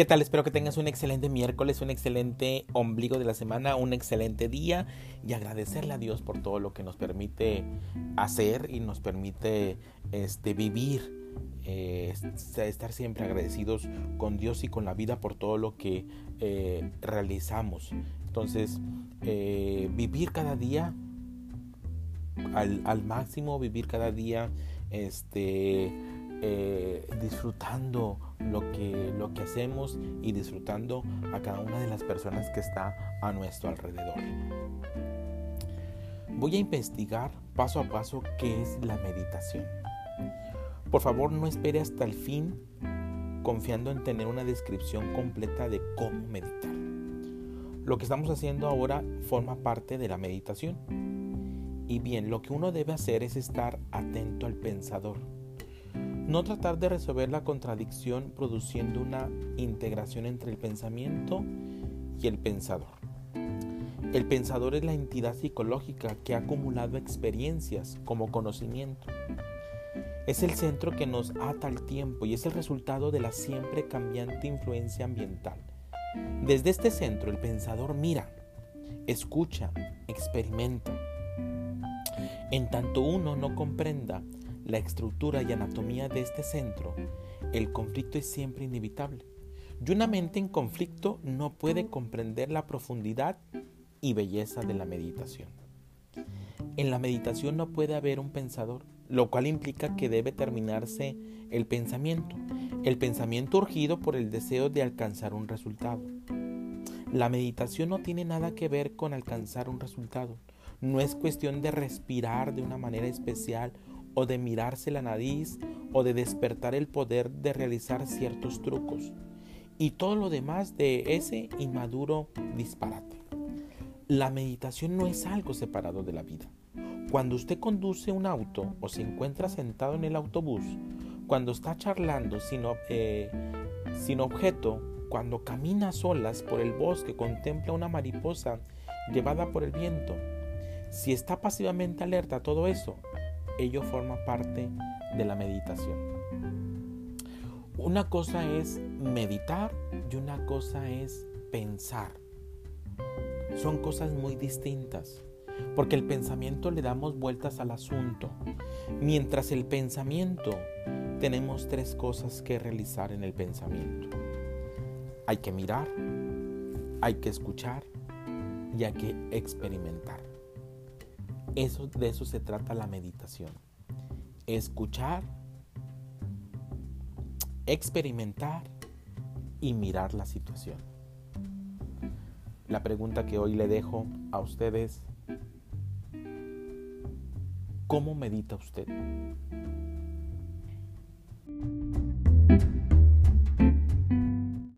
¿Qué tal? Espero que tengas un excelente miércoles, un excelente ombligo de la semana, un excelente día y agradecerle a Dios por todo lo que nos permite hacer y nos permite este, vivir. Eh, estar siempre agradecidos con Dios y con la vida por todo lo que eh, realizamos. Entonces, eh, vivir cada día al, al, máximo, vivir cada día este, eh, disfrutando lo que, lo que hacemos y disfrutando a cada una de las personas que está a nuestro alrededor. Voy a investigar paso a paso qué es la meditación. Por favor, no espere hasta el fin confiando en tener una descripción completa de cómo meditar. Lo que estamos haciendo ahora forma parte de la meditación. Y bien, lo que uno debe hacer es estar atento al pensador no tratar de resolver la contradicción produciendo una integración entre el pensamiento y el pensador. El pensador es la entidad psicológica que ha acumulado experiencias como conocimiento. Es el centro que nos ata al tiempo y es el resultado de la siempre cambiante influencia ambiental. Desde este centro el pensador mira, escucha, experimenta. En tanto uno no comprenda la estructura y anatomía de este centro, el conflicto es siempre inevitable. Y una mente en conflicto no puede comprender la profundidad y belleza de la meditación. En la meditación no puede haber un pensador, lo cual implica que debe terminarse el pensamiento, el pensamiento urgido por el deseo de alcanzar un resultado. La meditación no tiene nada que ver con alcanzar un resultado. No es cuestión de respirar de una manera especial o de mirarse la nariz o de despertar el poder de realizar ciertos trucos y todo lo demás de ese inmaduro disparate. La meditación no es algo separado de la vida. Cuando usted conduce un auto o se encuentra sentado en el autobús, cuando está charlando sin, eh, sin objeto, cuando camina solas por el bosque, contempla una mariposa llevada por el viento, si está pasivamente alerta a todo eso, ello forma parte de la meditación. Una cosa es meditar y una cosa es pensar. Son cosas muy distintas, porque el pensamiento le damos vueltas al asunto. Mientras el pensamiento, tenemos tres cosas que realizar en el pensamiento. Hay que mirar, hay que escuchar y hay que experimentar. De eso se trata la meditación. Escuchar, experimentar y mirar la situación. La pregunta que hoy le dejo a ustedes, ¿cómo medita usted?